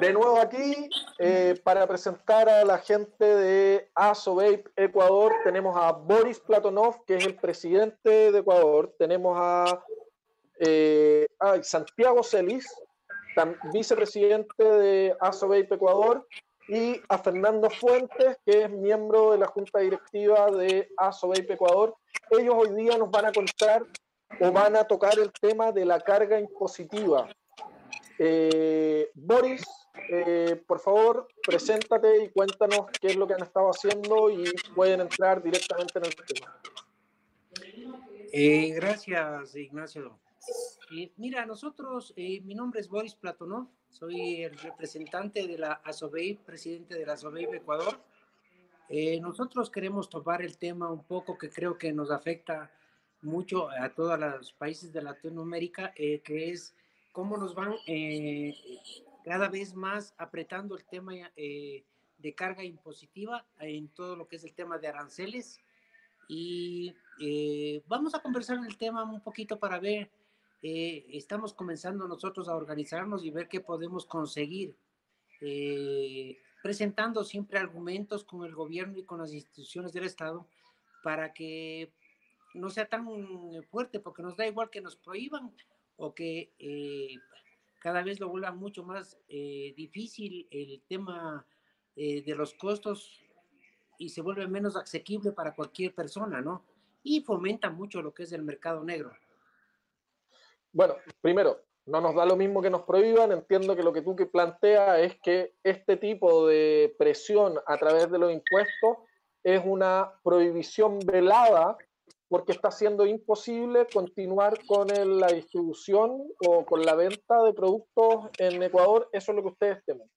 de nuevo aquí eh, para presentar a la gente de ASOVAPE Ecuador. Tenemos a Boris Platonov, que es el presidente de Ecuador. Tenemos a, eh, Santiago Celis, vicepresidente de ASOVAPE Ecuador. Y a Fernando Fuentes, que es miembro de la junta directiva de ASOVAPE Ecuador. Ellos hoy día nos van a contar o van a tocar el tema de la carga impositiva eh, Boris, eh, por favor, preséntate y cuéntanos qué es lo que han estado haciendo y pueden entrar directamente en el tema. Eh, gracias, Ignacio. mira, nosotros, mi nombre es Boris Platonov, soy el representante de la ASOBEI, presidente de la ASOBEI Ecuador. nosotros queremos tomar el tema un poco que creo que nos afecta mucho a todos los países de Latinoamérica, que es cómo nos van eh, cada vez más apretando el tema eh, de carga impositiva en todo lo que es el tema de aranceles. Y eh, vamos a conversar en el tema un poquito para ver, estamos comenzando nosotros a organizarnos y ver qué podemos conseguir, presentando siempre argumentos con el gobierno y con las instituciones del Estado para que no sea tan fuerte, porque nos da igual que nos prohíban o que eh, cada vez lo vuelva mucho más eh, difícil el tema eh, de los costos y se vuelve menos asequible para cualquier persona, ¿no? Y fomenta mucho lo que es el mercado negro. Bueno, primero, no nos da lo mismo que nos prohíban. Entiendo que lo que tú que planteas es que este tipo de presión a través de los impuestos es una prohibición velada porque está siendo imposible continuar con la distribución o con la venta de productos en Ecuador. Eso es lo que ustedes temen.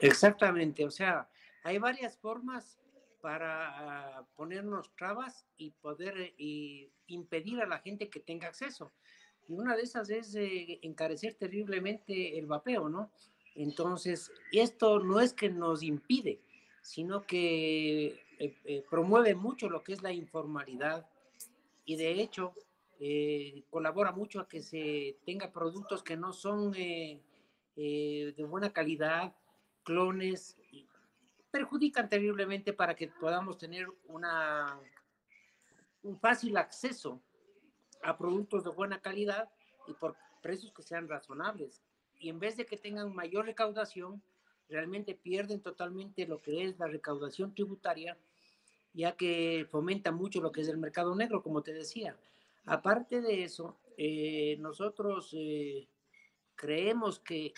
Exactamente, o sea, hay varias formas para ah, ponernos trabas y poder impedir a la gente que tenga acceso. Y una de esas es eh, encarecer terriblemente el vapeo, ¿no? Entonces, esto no es que nos impide, sino que eh, eh, promueve mucho lo que es la informalidad y de hecho eh, colabora mucho a que se tenga productos que no son de buena calidad, clones, perjudican terriblemente para que podamos tener una, un fácil acceso a productos de buena calidad y por precios que sean razonables. Y en vez de que tengan mayor recaudación, realmente pierden totalmente lo que es la recaudación tributaria ya que fomenta mucho lo que es el mercado negro, como te decía. Aparte de eso, eh, nosotros eh, creemos que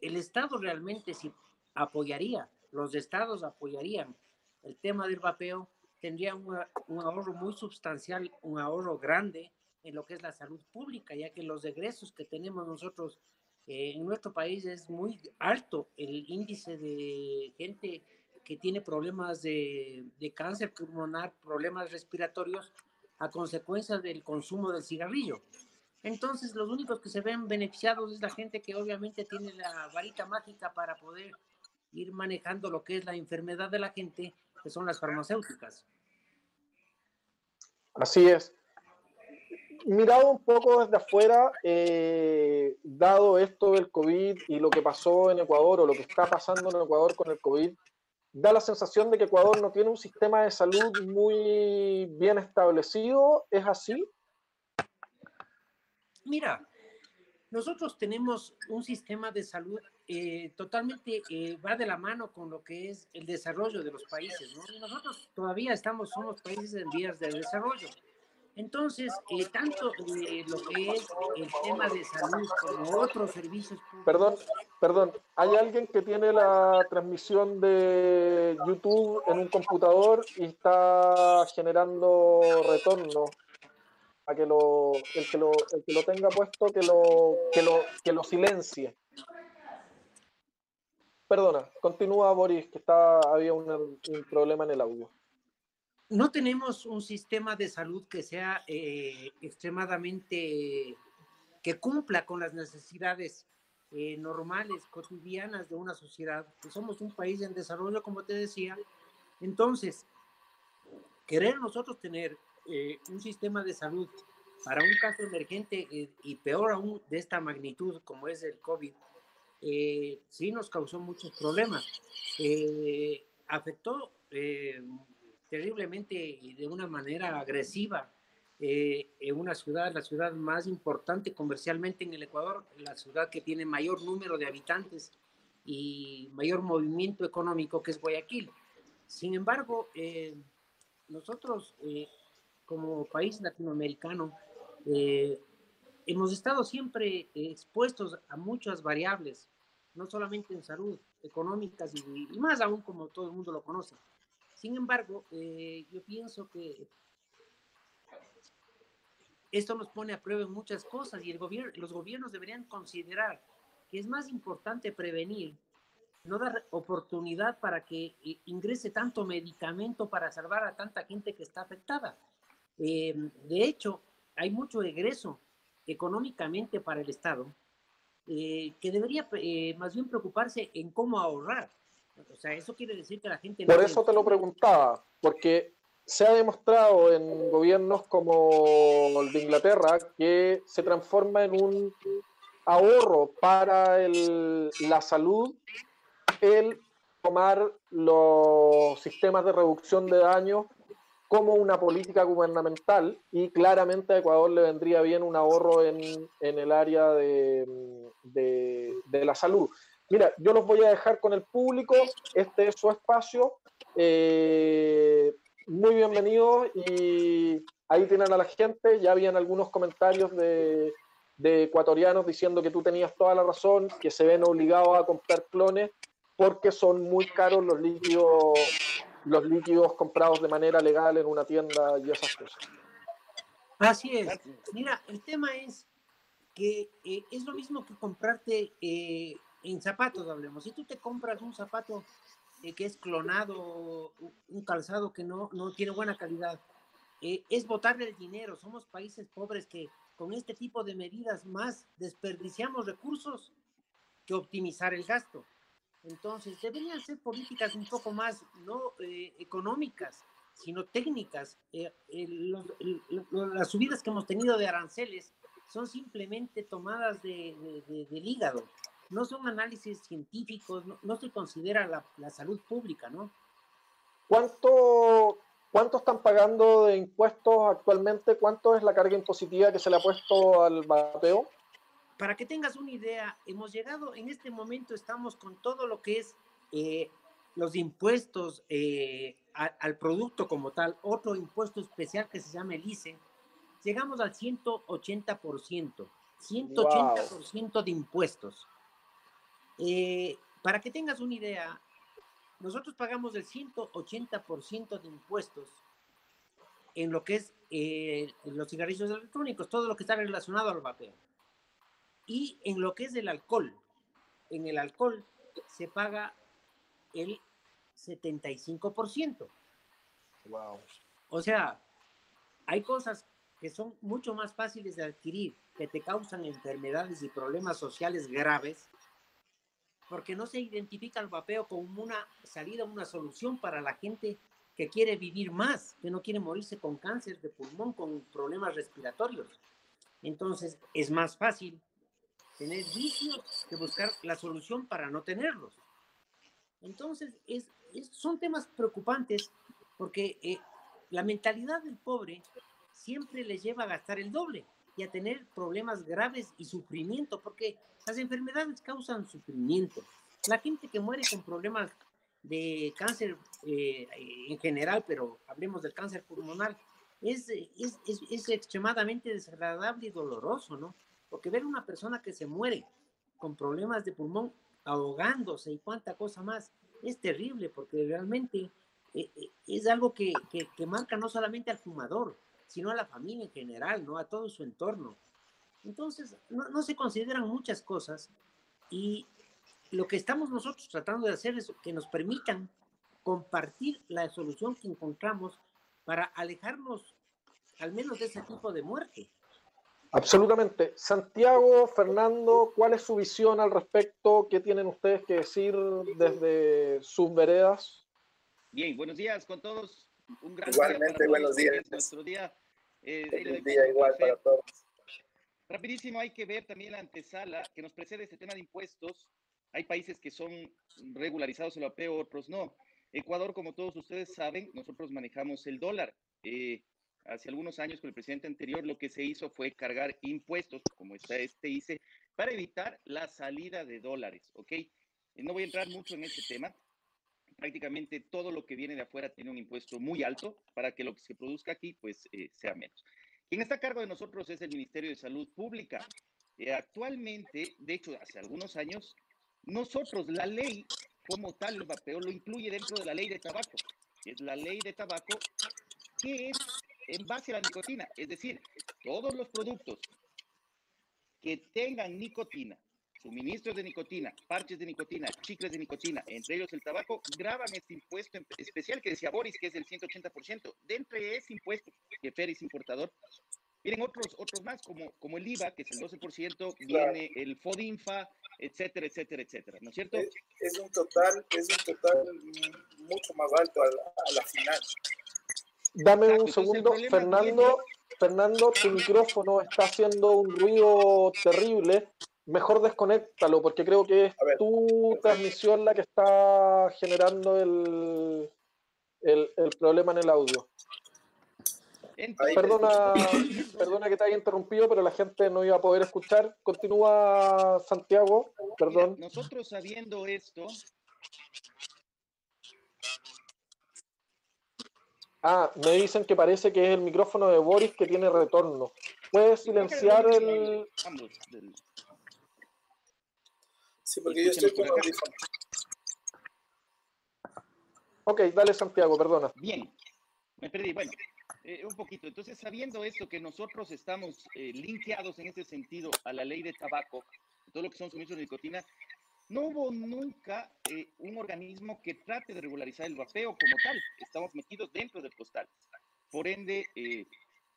el Estado realmente si apoyaría, los estados apoyarían el tema del vapeo, tendría un, ahorro muy sustancial, un ahorro grande en lo que es la salud pública, ya que los egresos que tenemos nosotros eh, en nuestro país es muy alto el índice de gente que tiene problemas de, cáncer pulmonar, problemas respiratorios a consecuencia del consumo del cigarrillo. Entonces, los únicos que se ven beneficiados es la gente que obviamente tiene la varita mágica para poder ir manejando lo que es la enfermedad de la gente, que son las farmacéuticas. Así es. Mirado un poco desde afuera, eh, dado esto del COVID y lo que pasó en Ecuador o lo que está pasando en Ecuador con el COVID, da la sensación de que Ecuador no tiene un sistema de salud muy bien establecido. ¿Es así? Mira, nosotros tenemos un sistema de salud eh, totalmente, eh, va de la mano con lo que es el desarrollo de los países. Nosotros todavía estamos, somos países en vías de desarrollo. Entonces, eh, tanto eh, lo que es el tema de salud como otros servicios públicos. Perdón, perdón, hay alguien que tiene la transmisión de YouTube en un computador y está generando retorno. A que lo, el que lo, el que lo tenga puesto, que lo, que lo, que lo silencie. Perdona, continúa Boris, que está, había un problema en el audio no tenemos un sistema de salud que sea eh, extremadamente, que cumpla con las necesidades eh, normales, cotidianas de una sociedad. somos un país en desarrollo, como te decía. Entonces, querer nosotros tener eh, un sistema de salud para un caso emergente y peor aún de esta magnitud como es el COVID, sí nos causó muchos problemas. Afectó terriblemente y de una manera agresiva en una ciudad, la ciudad más importante comercialmente en el Ecuador, la ciudad que tiene mayor número de habitantes y mayor movimiento económico que es Guayaquil. Sin embargo, nosotros como país latinoamericano hemos estado siempre expuestos a muchas variables no solamente en salud, económicas y, más aún como todo el mundo lo conoce. Sin embargo, eh, yo pienso que esto nos pone a prueba en muchas cosas y los gobiernos deberían considerar que es más importante prevenir, no dar oportunidad para que eh, ingrese tanto medicamento para salvar a tanta gente que está afectada. Eh, de hecho, hay mucho egreso económicamente para el Estado que debería más bien preocuparse en cómo ahorrar. O sea, eso quiere decir que la gente... Por eso te lo preguntaba, porque se ha demostrado en gobiernos como el de Inglaterra que se transforma en un ahorro para el, la salud el tomar los sistemas de reducción de daños como una política gubernamental y claramente a Ecuador le vendría bien un ahorro en, en el área de, de, la salud. Mira, yo los voy a dejar con el público, este es su espacio. Eh, muy bienvenidos y ahí tienen a la gente, ya habían algunos comentarios de, de ecuatorianos diciendo que tú tenías toda la razón, que se ven obligados a comprar clones porque son muy caros los líquidos los líquidos comprados de manera legal en una tienda y esas cosas. Así es. Mira, el tema es que eh, es lo mismo que comprarte eh, en zapatos, hablemos. Si tú te compras un zapato eh, que es clonado, un calzado que no, no tiene buena calidad, es botarle el dinero. Somos países pobres que con este tipo de medidas más desperdiciamos recursos que optimizar el gasto. Entonces, deberían ser políticas un poco más, no económicas, sino técnicas. las subidas que hemos tenido de aranceles son simplemente tomadas de, del hígado, no son análisis científicos, no, se considera la, salud pública, ¿no? ¿Cuánto, ¿Cuánto están pagando de impuestos actualmente? ¿Cuánto es la carga impositiva que se le ha puesto al bateo? Para que tengas una idea, hemos llegado, en este momento estamos con todo lo que es eh, los impuestos eh, al producto como tal, otro impuesto especial que se llama el ICE, llegamos al 180%, 180% de impuestos. Eh, para que tengas una idea, nosotros pagamos el 180% de impuestos en lo que es eh, los cigarrillos electrónicos, todo lo que está relacionado al vapeo. Y en lo que es el alcohol, en el alcohol se paga el 75%. Wow. O sea, hay cosas que son mucho más fáciles de adquirir, que te causan enfermedades y problemas sociales graves, porque no se identifica el vapeo como una salida, una solución para la gente que quiere vivir más, que no quiere morirse con cáncer de pulmón, con problemas respiratorios. Entonces es más fácil tener vicios que buscar la solución para no tenerlos. Entonces es, son temas preocupantes porque eh, la mentalidad del pobre siempre les lleva a gastar el doble y a tener problemas graves y sufrimiento, porque las enfermedades causan sufrimiento. La gente que muere con problemas de cáncer eh, en general, pero hablemos del cáncer pulmonar, es, es, es, extremadamente desagradable y doloroso, ¿no? Porque ver una persona que se muere con problemas de pulmón ahogándose y cuánta cosa más, es terrible porque realmente eh, eh, es algo que, que, que marca no solamente al fumador, sino a la familia en general, ¿no? A todo su entorno. Entonces, no, se consideran muchas cosas y lo que estamos nosotros tratando de hacer es que nos permitan compartir la solución que encontramos para alejarnos al menos de ese tipo de muerte. Absolutamente. Santiago, Fernando, ¿cuál es su visión al respecto? ¿Qué tienen ustedes que decir desde sus veredas? Bien, buenos días con todos. Un gran Igualmente, buenos días. Nuestro día eh, día igual para todos. Rapidísimo, hay que ver también la antesala que nos precede este tema de impuestos. Hay países que son regularizados el vapeo, otros no. Ecuador, como todos ustedes saben, nosotros manejamos el dólar. Eh, hace algunos años con el presidente anterior lo que se hizo fue cargar impuestos, como está este ICE, para evitar la salida de dólares, ¿ok? No voy a entrar mucho en este tema. Prácticamente todo lo que viene de afuera tiene un impuesto muy alto para que lo que se produzca aquí, pues, eh, sea menos. Quien está a cargo de nosotros es el Ministerio de Salud Pública. Eh, actualmente, de hecho, hace algunos años, nosotros, la ley como tal, el vapeo lo incluye dentro de la ley de tabaco. Es la ley de tabaco que es en base a la nicotina. Es decir, todos los productos que tengan nicotina, suministros de nicotina, parches de nicotina, chicles de nicotina, entre ellos el tabaco, graban este impuesto especial que decía Boris, que es el 180%. Dentro de ese impuesto, que FER es importador, vienen otros, otros más, como, como el IVA, que es el 12%, viene el FODINFA, etcétera, etcétera, etcétera, ¿no es cierto? Es, un total, es un total mucho más alto a la, final. Dame un segundo, Fernando. Fernando, tu micrófono está haciendo un ruido terrible. Mejor desconéctalo, porque creo que es tu transmisión la que está generando el, el, el problema en el audio perdona, perdona que te haya interrumpido, pero la gente no iba a poder escuchar. Continúa Santiago, perdón. nosotros sabiendo esto. Ah, me dicen que parece que es el micrófono de Boris que tiene retorno. ¿Puedes silenciar el...? Sí, porque yo estoy con Ok, dale Santiago, perdona. Bien, me perdí. Bueno, eh, un poquito. Entonces, sabiendo esto, que nosotros estamos eh, linkeados en ese sentido a la ley de tabaco, todo lo que son suministros de nicotina, no hubo nunca eh, un organismo que trate de regularizar el vapeo como tal. Estamos metidos dentro del postal. Por ende, eh,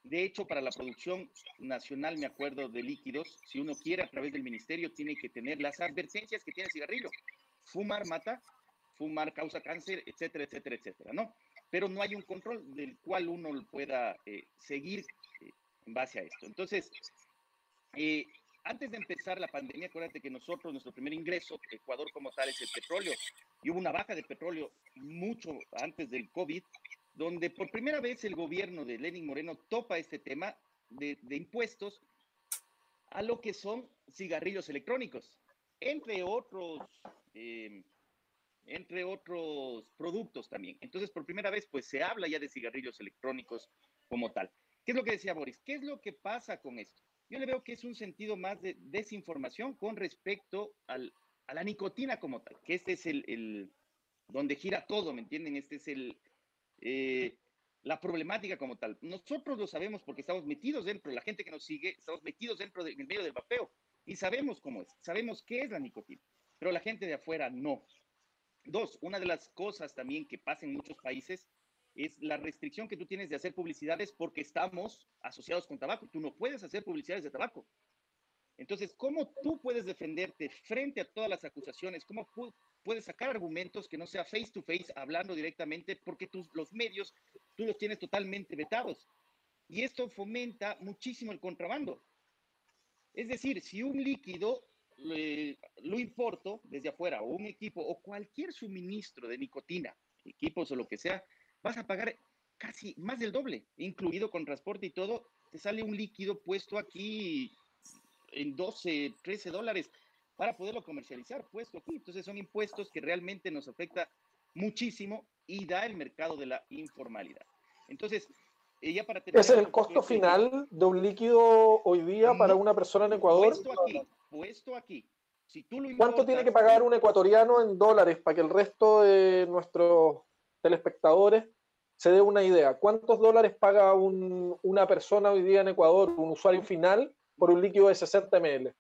de hecho, para la producción nacional, me acuerdo de líquidos, si uno quiere a través del ministerio, tiene que tener las advertencias que tiene el cigarrillo. Fumar mata, fumar causa cáncer, etcétera, etcétera, etcétera, ¿no? pero no hay un control del cual uno pueda eh, seguir eh, en base a esto. Entonces, eh, antes de empezar la pandemia, acuérdate que nosotros, nuestro primer ingreso, Ecuador como tal, es el petróleo, y hubo una baja de petróleo mucho antes del COVID, donde por primera vez el gobierno de Lenin Moreno topa este tema de, impuestos a lo que son cigarrillos electrónicos, entre otros entre otros productos también. Entonces, por primera vez, pues se habla ya de cigarrillos electrónicos como tal. ¿Qué es lo que decía Boris? ¿Qué es lo que pasa con esto? Yo le veo que es un sentido más de desinformación con respecto al, a la nicotina como tal, que este es el, el donde gira todo, ¿me entienden? Este es el, eh, la problemática como tal. Nosotros lo sabemos porque estamos metidos dentro, la gente que nos sigue, estamos metidos dentro del medio del vapeo y sabemos cómo es, sabemos qué es la nicotina, pero la gente de afuera no. Dos, una de las cosas también que pasa en muchos países es la restricción que tú tienes de hacer publicidades porque estamos asociados con tabaco. Tú no puedes hacer publicidades de tabaco. Entonces, ¿cómo tú puedes defenderte frente a todas las acusaciones? ¿Cómo puedes sacar argumentos que no sea face to face, hablando directamente, porque tus, los medios tú los tienes totalmente vetados? Y esto fomenta muchísimo el contrabando. Es decir, si un líquido lo importo desde afuera, o un equipo, o cualquier suministro de nicotina, equipos o lo que sea, vas a pagar casi más del doble, incluido con transporte y todo, te sale un líquido puesto aquí en 12, 13 dólares para poderlo comercializar, puesto aquí. Entonces son impuestos que realmente nos afecta muchísimo y da el mercado de la informalidad. Entonces, eh, ya para terminar, ¿Es el costo final de un líquido hoy día para una persona en Ecuador? aquí, puesto aquí. Si tú lo ¿Cuánto tiene que pagar un ecuatoriano en dólares para que el resto de nuestros telespectadores se dé una idea? ¿Cuántos dólares paga una persona hoy día en Ecuador, un usuario final, por un líquido de 60 ml?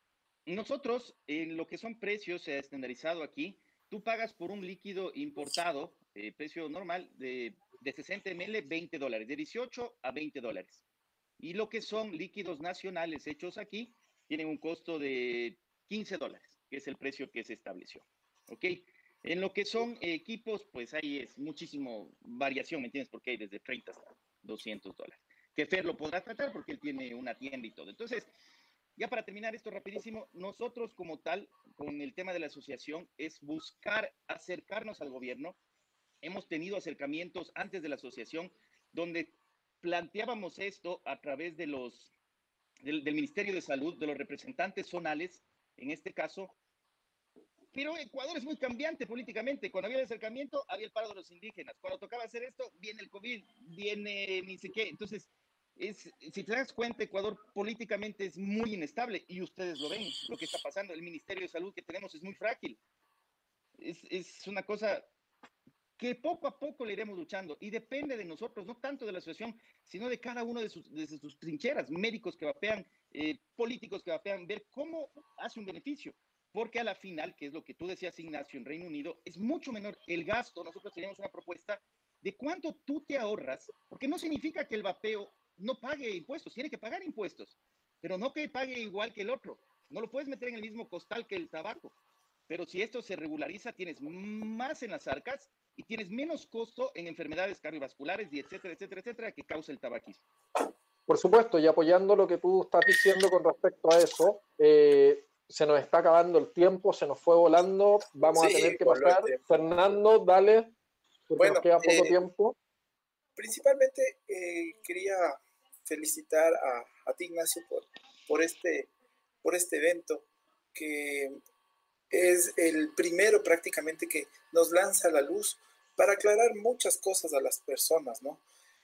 Nosotros, en lo que son precios, se ha estandarizado aquí, tú pagas por un líquido importado, eh, precio normal, de, de 60 ml, 20 dólares, de 18 a 20 dólares. Y lo que son líquidos nacionales hechos aquí, tienen un costo de 15 dólares, que es el precio que se estableció. ¿Ok? En lo que son equipos, pues ahí es muchísimo variación, ¿me entiendes? Porque hay desde 30 hasta 200 dólares. Que Fer lo podrá tratar porque él tiene una tienda y todo. Entonces, ya para terminar esto rapidísimo, nosotros como tal, con el tema de la asociación, es buscar acercarnos al gobierno. Hemos tenido acercamientos antes de la asociación donde planteábamos esto a través de los, del, del Ministerio de Salud, de los representantes zonales, en este caso, pero Ecuador es muy cambiante políticamente. Cuando había el acercamiento, había el paro de los indígenas. Cuando tocaba hacer esto, viene el COVID, viene ni sé qué. Entonces, es, si te das cuenta, Ecuador políticamente es muy inestable y ustedes lo ven, lo que está pasando. El Ministerio de Salud que tenemos es muy frágil. Es, es una cosa que poco a poco le iremos luchando y depende de nosotros, no tanto de la asociación, sino de cada uno de sus, de sus trincheras, médicos que vapean, eh, políticos que vapean, ver cómo hace un beneficio porque a la final, que es lo que tú decías, Ignacio, en Reino Unido, es mucho menor el gasto. Nosotros tenemos una propuesta de cuánto tú te ahorras, porque no significa que el vapeo no pague impuestos, tiene que pagar impuestos, pero no que pague igual que el otro. No lo puedes meter en el mismo costal que el tabaco. Pero si esto se regulariza, tienes más en las arcas y tienes menos costo en enfermedades cardiovasculares y etcétera, etcétera, etcétera, que causa el tabaquismo. Por supuesto, y apoyando lo que tú estás diciendo con respecto a eso, eh, se nos está acabando el tiempo, se nos fue volando, vamos a tener que pasar. Fernando, dale, porque bueno, nos queda poco eh, tiempo. Principalmente eh, quería felicitar a, a ti, Ignacio, por, por, este, por este evento, que es el primero prácticamente que nos lanza la luz para aclarar muchas cosas a las personas, ¿no?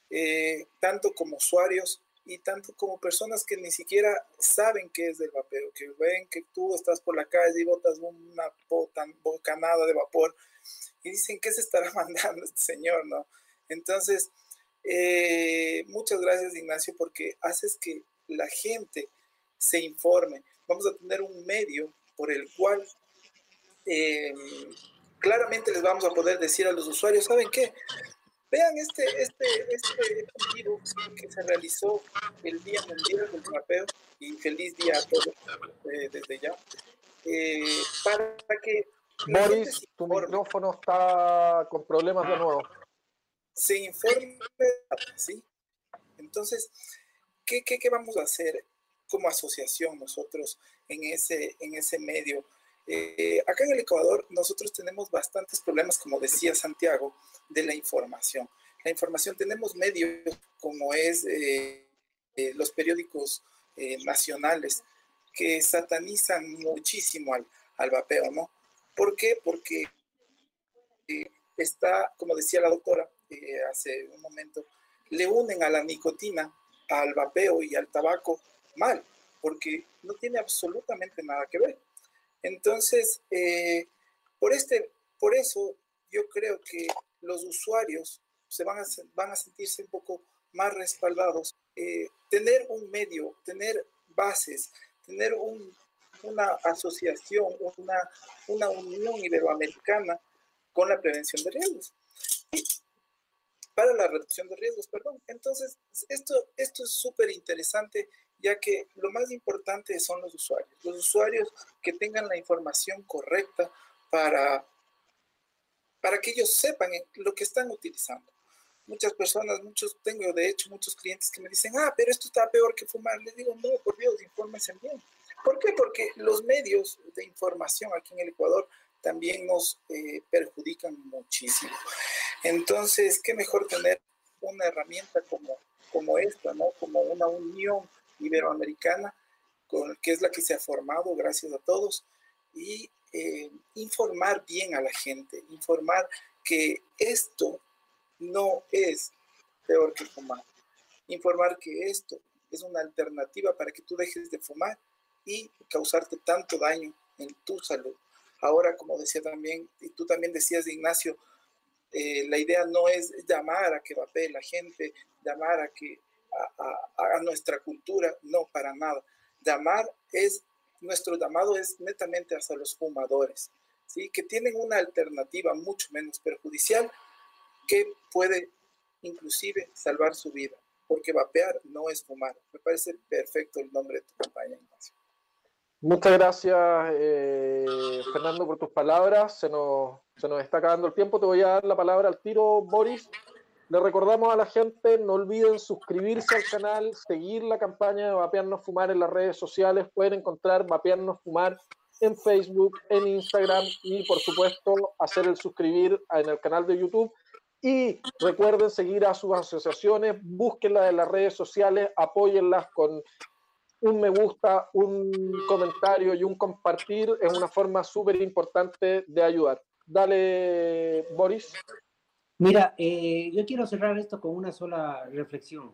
Eh, tanto como usuarios y tanto como personas que ni siquiera saben qué es el vapeo, que ven que tú estás por la calle y botas una bocanada de vapor y dicen, ¿qué se estará mandando este señor? ¿no? Entonces, eh, muchas gracias Ignacio porque haces que la gente se informe. Vamos a tener un medio por el cual eh, claramente les vamos a poder decir a los usuarios, ¿saben qué? Vean este, este, este vivo que se realizó el Día Mundial del Rapeo y feliz día a todos eh, desde ya. Eh, para que. Boris, tu micrófono está con problemas de nuevo. Se informe, ¿sí? Entonces, ¿qué, qué, qué vamos a hacer como asociación nosotros en ese, en ese medio? Eh, acá en el Ecuador nosotros tenemos bastantes problemas, como decía Santiago, de la información. La información, tenemos medios como es eh, eh, los periódicos nacionales que satanizan muchísimo al, al, vapeo, ¿no? ¿Por qué? Porque está, como decía la doctora hace un momento, le unen a la nicotina, al vapeo y al tabaco mal, porque no tiene absolutamente nada que ver. Entonces, eh, por, este, por eso yo creo que los usuarios se van a, sentirse un poco más respaldados. Eh, tener un medio, tener bases, tener una asociación, una unión iberoamericana con la prevención de riesgos. Para la reducción de riesgos, perdón. Entonces, esto, esto es súper interesante ya que lo más importante son los usuarios. Los usuarios que tengan la información correcta para, para que ellos sepan lo que están utilizando. Muchas personas, muchos, tengo de hecho muchos clientes que me dicen, ah, pero esto está peor que fumar. Les digo, no, por Dios, infórmense bien. ¿Por qué? Porque los medios de información aquí en el Ecuador también nos eh, perjudican muchísimo. Entonces, qué mejor tener una herramienta como, como esta, ¿no? Como una unión iberoamericana, con, que es la que se ha formado, gracias a todos, y eh, informar bien a la gente, informar que esto no es peor que fumar, informar que esto es una alternativa para que tú dejes de fumar y causarte tanto daño en tu salud. Ahora, como decía también, y tú también decías, Ignacio, eh, la idea no es llamar a que vapee la gente, llamar a que a, nuestra cultura, no, para nada. Llamar es, nuestro llamado es netamente hacia los fumadores, ¿sí? que tienen una alternativa mucho menos perjudicial que puede inclusive salvar su vida, porque vapear no es fumar. Me parece perfecto el nombre de tu campaña, Ignacio. Muchas gracias, eh, Fernando, por tus palabras. Se nos, se nos está acabando el tiempo. Te voy a dar la palabra al tiro, Boris le recordamos a la gente, no olviden suscribirse al canal, seguir la campaña de Vapearnos Fumar en las redes sociales. Pueden encontrar Vapearnos Fumar en Facebook, en Instagram y por supuesto hacer el suscribir en el canal de YouTube. Y recuerden seguir a sus asociaciones, búsquenlas en las redes sociales, apóyenlas con un me gusta, un comentario y un compartir. Es una forma súper importante de ayudar. Dale, Boris. Mira, eh, yo quiero cerrar esto con una sola reflexión.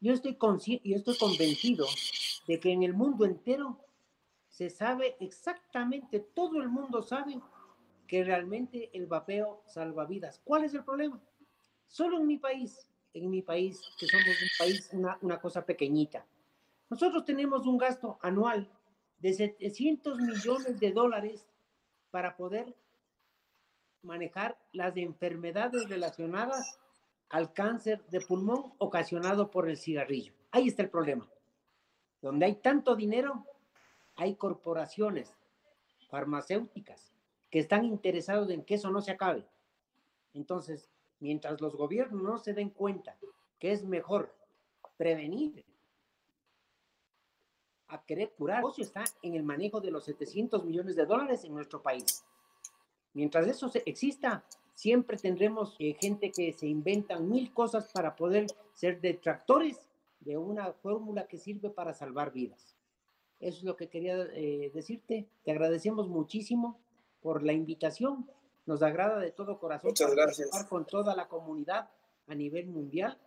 Yo estoy, yo estoy convencido de que en el mundo entero se sabe exactamente, todo el mundo sabe que realmente el vapeo salva vidas. ¿Cuál es el problema? Solo en mi país, en mi país, que somos un país, una, una cosa pequeñita. Nosotros tenemos un gasto anual de 700 millones de dólares para poder manejar las enfermedades relacionadas al cáncer de pulmón ocasionado por el cigarrillo. Ahí está el problema. Donde hay tanto dinero, hay corporaciones farmacéuticas que están interesados en que eso no se acabe. Entonces, mientras los gobiernos no se den cuenta que es mejor prevenir a querer curar, el está en el manejo de los 700 millones de dólares en nuestro país. Mientras eso exista, siempre tendremos eh, gente que se inventan mil cosas para poder ser detractores de una fórmula que sirve para salvar vidas. Eso es lo que quería eh, decirte. Te agradecemos muchísimo por la invitación. Nos agrada de todo corazón Muchas gracias. con toda la comunidad a nivel mundial.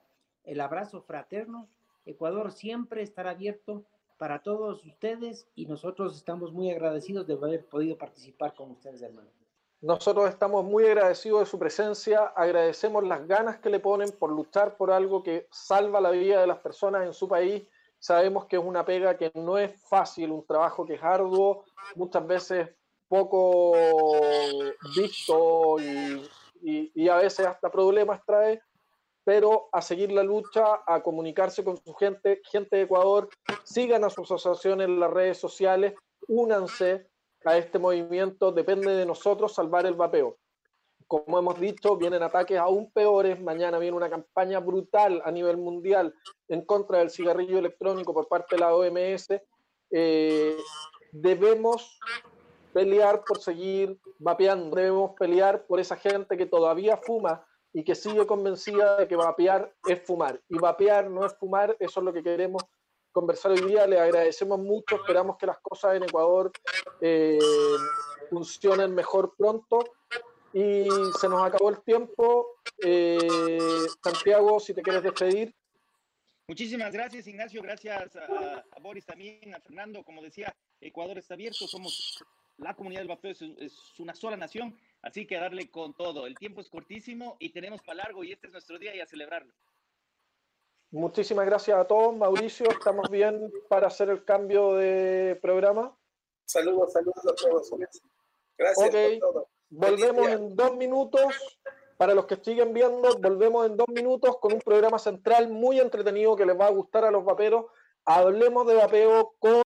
El abrazo fraterno. Ecuador siempre estará abierto para todos ustedes y nosotros estamos muy agradecidos de haber podido participar con ustedes, hermano. Nosotros estamos muy agradecidos de su presencia, agradecemos las ganas que le ponen por luchar por algo que salva la vida de las personas en su país. Sabemos que es una pega que no es fácil, un trabajo que es arduo, muchas veces poco visto y, a veces hasta problemas trae, pero a seguir la lucha, a comunicarse con su gente, gente de Ecuador, sigan a sus asociaciones en las redes sociales, únanse, a este movimiento, depende de nosotros salvar el vapeo. Como hemos dicho, vienen ataques aún peores. Mañana viene una campaña brutal a nivel mundial en contra del cigarrillo electrónico por parte de la OMS. Eh, debemos pelear por seguir vapeando, debemos pelear por esa gente que todavía fuma y que sigue convencida de que vapear es fumar. Y vapear no es fumar, eso es lo que queremos conversar hoy día. Le agradecemos mucho, esperamos que las cosas en Ecuador eh, funcionen mejor pronto. Y se nos acabó el tiempo. Eh, Santiago, si te quieres despedir. Muchísimas gracias, Ignacio. Gracias a, Boris también, a Fernando. Como decía, Ecuador está abierto. Somos la comunidad del vapeo, es, es, una sola nación. Así que a darle con todo. El tiempo es cortísimo y tenemos para largo y este es nuestro día y a celebrarlo. Muchísimas gracias a todos. Mauricio, ¿estamos bien para hacer el cambio de programa? Saludos, saludos a todos. Gracias okay. por todo. Volvemos en dos minutos. Para los que siguen viendo, volvemos en dos minutos con un programa central muy entretenido que les va a gustar a los vaperos. Hablemos de vapeo con